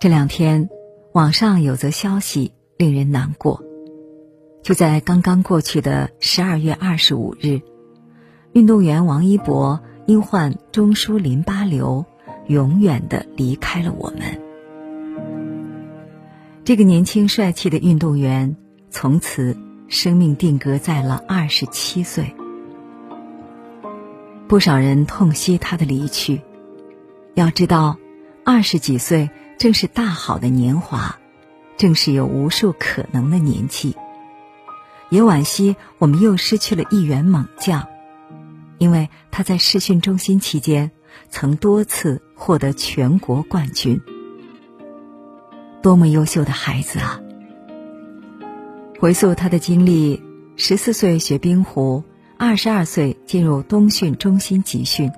这两天，网上有则消息令人难过。就在刚刚过去的十二月二十五日，运动员王一博因患中枢淋巴瘤，永远的离开了我们。这个年轻帅气的运动员，从此生命定格在了二十七岁。不少人痛惜他的离去。要知道，二十几岁。正是大好的年华，正是有无数可能的年纪。也惋惜我们又失去了一员猛将，因为他在试训中心期间曾多次获得全国冠军。多么优秀的孩子啊！回溯他的经历：十四岁学冰壶，二十二岁进入冬训中心集训。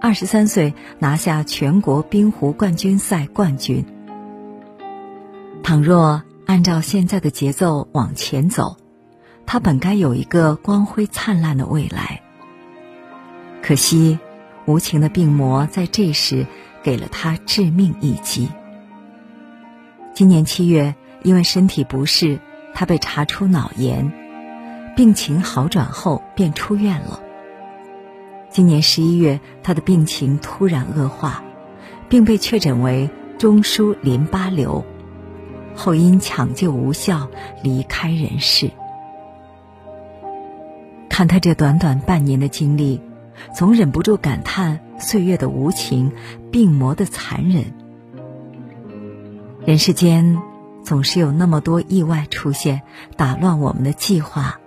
二十三岁拿下全国冰壶冠军赛冠军。倘若按照现在的节奏往前走，他本该有一个光辉灿烂的未来。可惜，无情的病魔在这时给了他致命一击。今年七月，因为身体不适，他被查出脑炎，病情好转后便出院了。今年十一月，他的病情突然恶化，并被确诊为中枢淋巴瘤，后因抢救无效离开人世。看他这短短半年的经历，总忍不住感叹岁月的无情，病魔的残忍。人世间总是有那么多意外出现，打乱我们的计划，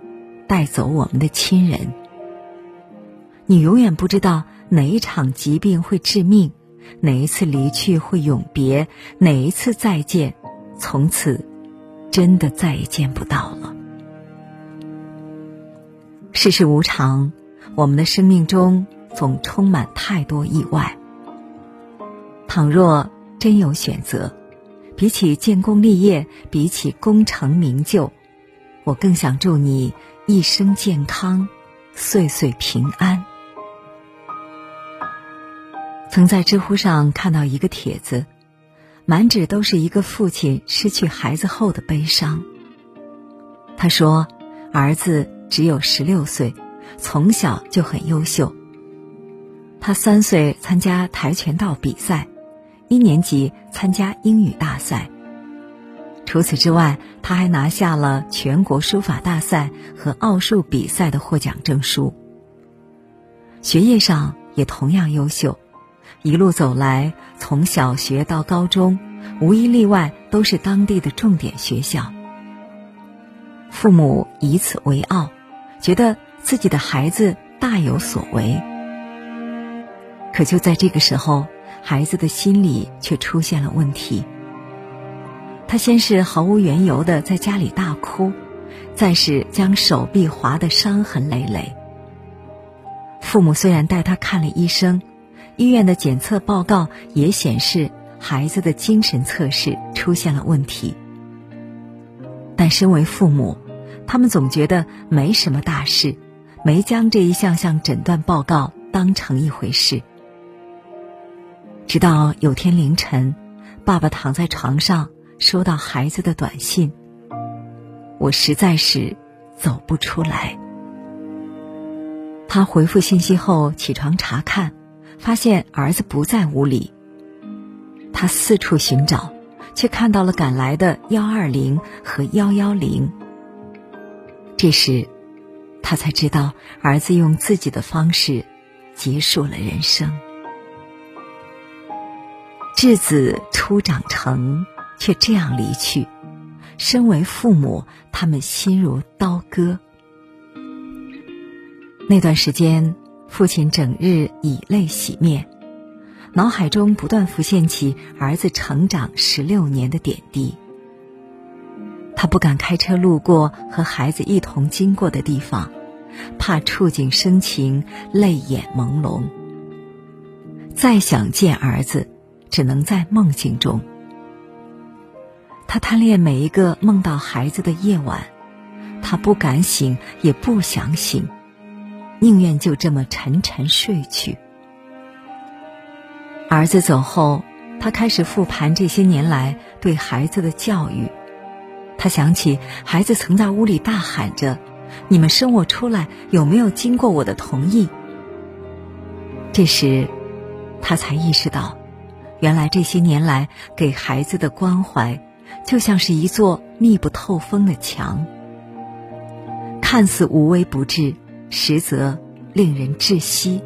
带走我们的亲人。你永远不知道哪一场疾病会致命，哪一次离去会永别，哪一次再见，从此真的再也见不到了。世事无常，我们的生命中总充满太多意外。倘若真有选择，比起建功立业，比起功成名就，我更想祝你一生健康，岁岁平安。曾在知乎上看到一个帖子，满纸都是一个父亲失去孩子后的悲伤。他说，儿子只有十六岁，从小就很优秀。他三岁参加跆拳道比赛，一年级参加英语大赛。除此之外，他还拿下了全国书法大赛和奥数比赛的获奖证书。学业上也同样优秀。一路走来，从小学到高中，无一例外都是当地的重点学校。父母以此为傲，觉得自己的孩子大有所为。可就在这个时候，孩子的心理却出现了问题。他先是毫无缘由的在家里大哭，再是将手臂划得伤痕累累。父母虽然带他看了医生。医院的检测报告也显示，孩子的精神测试出现了问题。但身为父母，他们总觉得没什么大事，没将这一项项诊断报告当成一回事。直到有天凌晨，爸爸躺在床上，收到孩子的短信：“我实在是走不出来。”他回复信息后，起床查看。发现儿子不在屋里，他四处寻找，却看到了赶来的幺二零和幺幺零。这时，他才知道儿子用自己的方式结束了人生。稚子初长成，却这样离去，身为父母，他们心如刀割。那段时间。父亲整日以泪洗面，脑海中不断浮现起儿子成长十六年的点滴。他不敢开车路过和孩子一同经过的地方，怕触景生情，泪眼朦胧。再想见儿子，只能在梦境中。他贪恋每一个梦到孩子的夜晚，他不敢醒，也不想醒。宁愿就这么沉沉睡去。儿子走后，他开始复盘这些年来对孩子的教育。他想起孩子曾在屋里大喊着：“你们生我出来有没有经过我的同意？”这时，他才意识到，原来这些年来给孩子的关怀，就像是一座密不透风的墙，看似无微不至，实则令人窒息。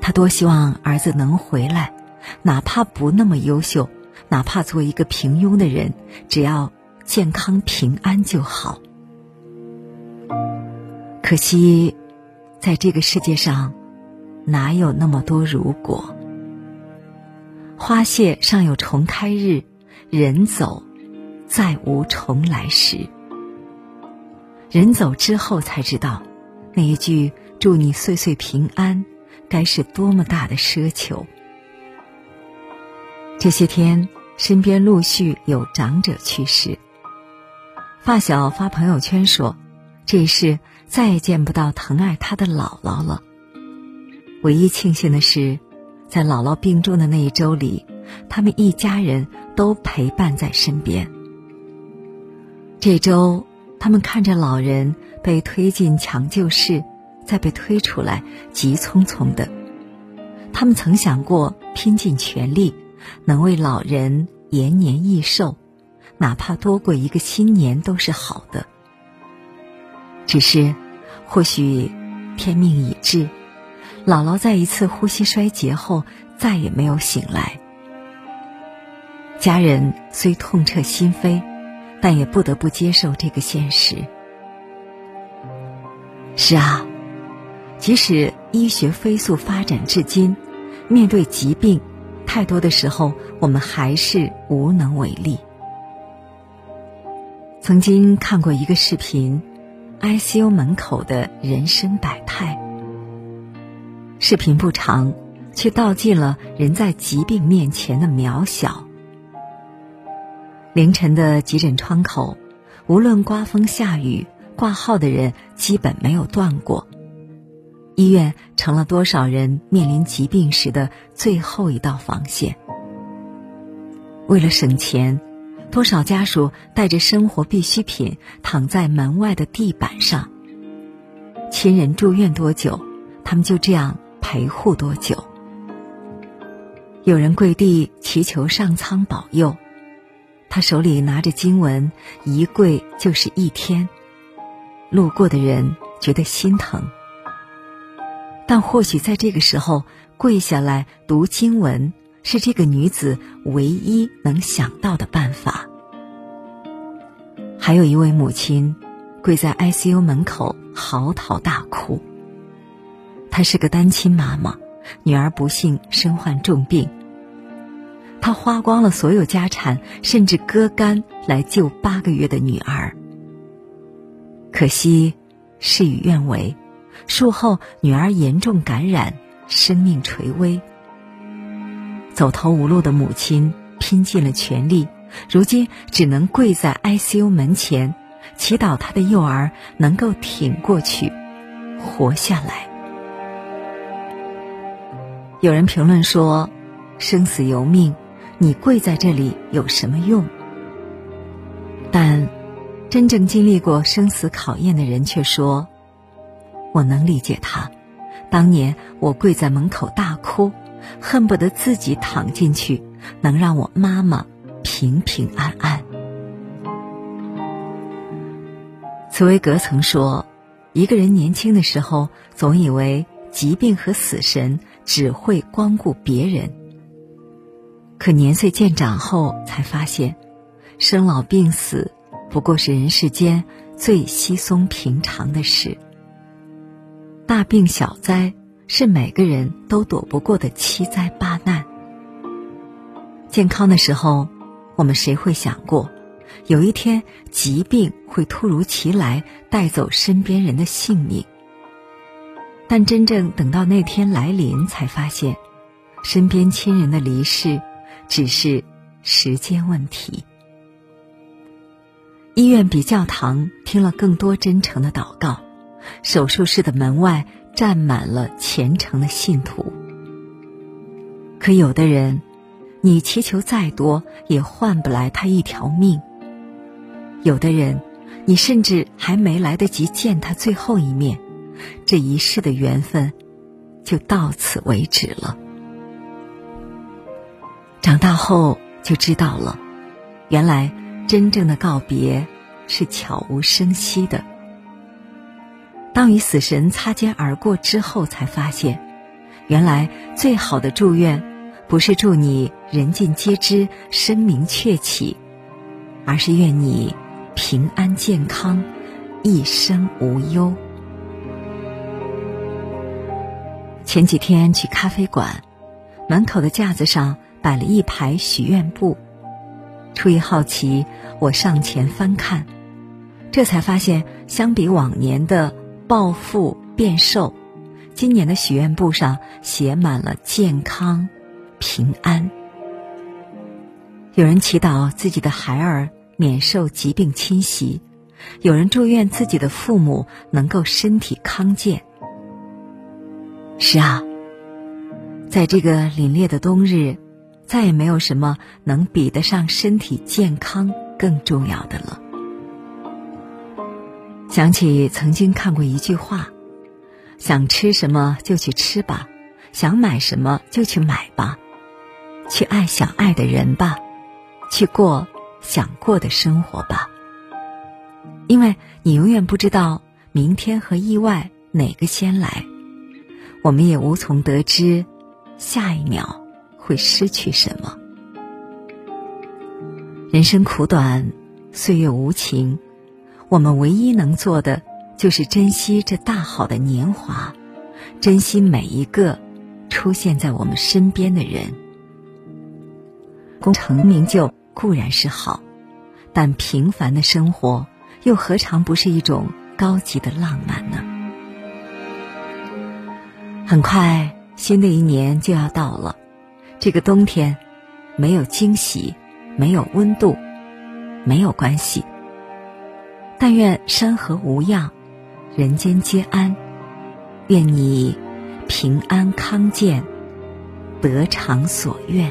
他多希望儿子能回来，哪怕不那么优秀，哪怕做一个平庸的人，只要健康平安就好。可惜，在这个世界上。哪有那么多如果？花谢尚有重开日，人走，再无重来时。人走之后才知道，那一句“祝你岁岁平安”，该是多么大的奢求。这些天，身边陆续有长者去世，发小发朋友圈说，这一世再也见不到疼爱他的姥姥了。唯一庆幸的是，在姥姥病重的那一周里，他们一家人都陪伴在身边。这周，他们看着老人被推进抢救室，再被推出来，急匆匆的。他们曾想过拼尽全力，能为老人延年益寿，哪怕多过一个新年都是好的。只是，或许天命已至。姥姥在一次呼吸衰竭后再也没有醒来，家人虽痛彻心扉，但也不得不接受这个现实。是啊，即使医学飞速发展至今，面对疾病，太多的时候我们还是无能为力。曾经看过一个视频，ICU 门口的人生百态。视频不长，却道尽了人在疾病面前的渺小。凌晨的急诊窗口，无论刮风下雨，挂号的人基本没有断过。医院成了多少人面临疾病时的最后一道防线。为了省钱，多少家属带着生活必需品躺在门外的地板上。亲人住院多久，他们就这样。陪护多久？有人跪地祈求上苍保佑，他手里拿着经文，一跪就是一天。路过的人觉得心疼，但或许在这个时候跪下来读经文，是这个女子唯一能想到的办法。还有一位母亲，跪在 ICU 门口嚎啕大哭。她是个单亲妈妈，女儿不幸身患重病。他花光了所有家产，甚至割肝来救八个月的女儿。可惜，事与愿违，术后女儿严重感染，生命垂危。走投无路的母亲拼尽了全力，如今只能跪在 ICU 门前，祈祷她的幼儿能够挺过去，活下来。有人评论说：“生死由命，你跪在这里有什么用？”但真正经历过生死考验的人却说：“我能理解他，当年我跪在门口大哭，恨不得自己躺进去，能让我妈妈平平安安。”茨威格曾说：“一个人年轻的时候，总以为疾病和死神。”只会光顾别人，可年岁渐长后才发现，生老病死不过是人世间最稀松平常的事。大病小灾是每个人都躲不过的七灾八难。健康的时候，我们谁会想过，有一天疾病会突如其来带走身边人的性命？但真正等到那天来临，才发现，身边亲人的离世，只是时间问题。医院比教堂听了更多真诚的祷告，手术室的门外站满了虔诚的信徒。可有的人你祈求再多，也换不来他一条命。有的人，你甚至还没来得及见他最后一面，这一世的缘分就到此为止了。长大后就知道了，原来真正的告别是悄无声息的。当与死神擦肩而过之后，才发现，原来最好的祝愿。不是祝你人尽皆知、声名鹊起，而是愿你平安健康、一生无忧。前几天去咖啡馆，门口的架子上摆了一排许愿布。出于好奇，我上前翻看，这才发现，相比往年的暴富变瘦，今年的许愿布上写满了健康。平安。有人祈祷自己的孩儿免受疾病侵袭，有人祝愿自己的父母能够身体康健。是啊，在这个凛冽的冬日，再也没有什么能比得上身体健康更重要的了。想起曾经看过一句话：“想吃什么就去吃吧，想买什么就去买吧。”去爱想爱的人吧，去过想过的生活吧。因为你永远不知道明天和意外哪个先来，我们也无从得知下一秒会失去什么。人生苦短，岁月无情，我们唯一能做的就是珍惜这大好的年华，珍惜每一个出现在我们身边的人。功成名就固然是好，但平凡的生活又何尝不是一种高级的浪漫呢？很快，新的一年就要到了。这个冬天，没有惊喜，没有温度，没有关系。但愿山河无恙，人间皆安。愿你平安康健，得偿所愿。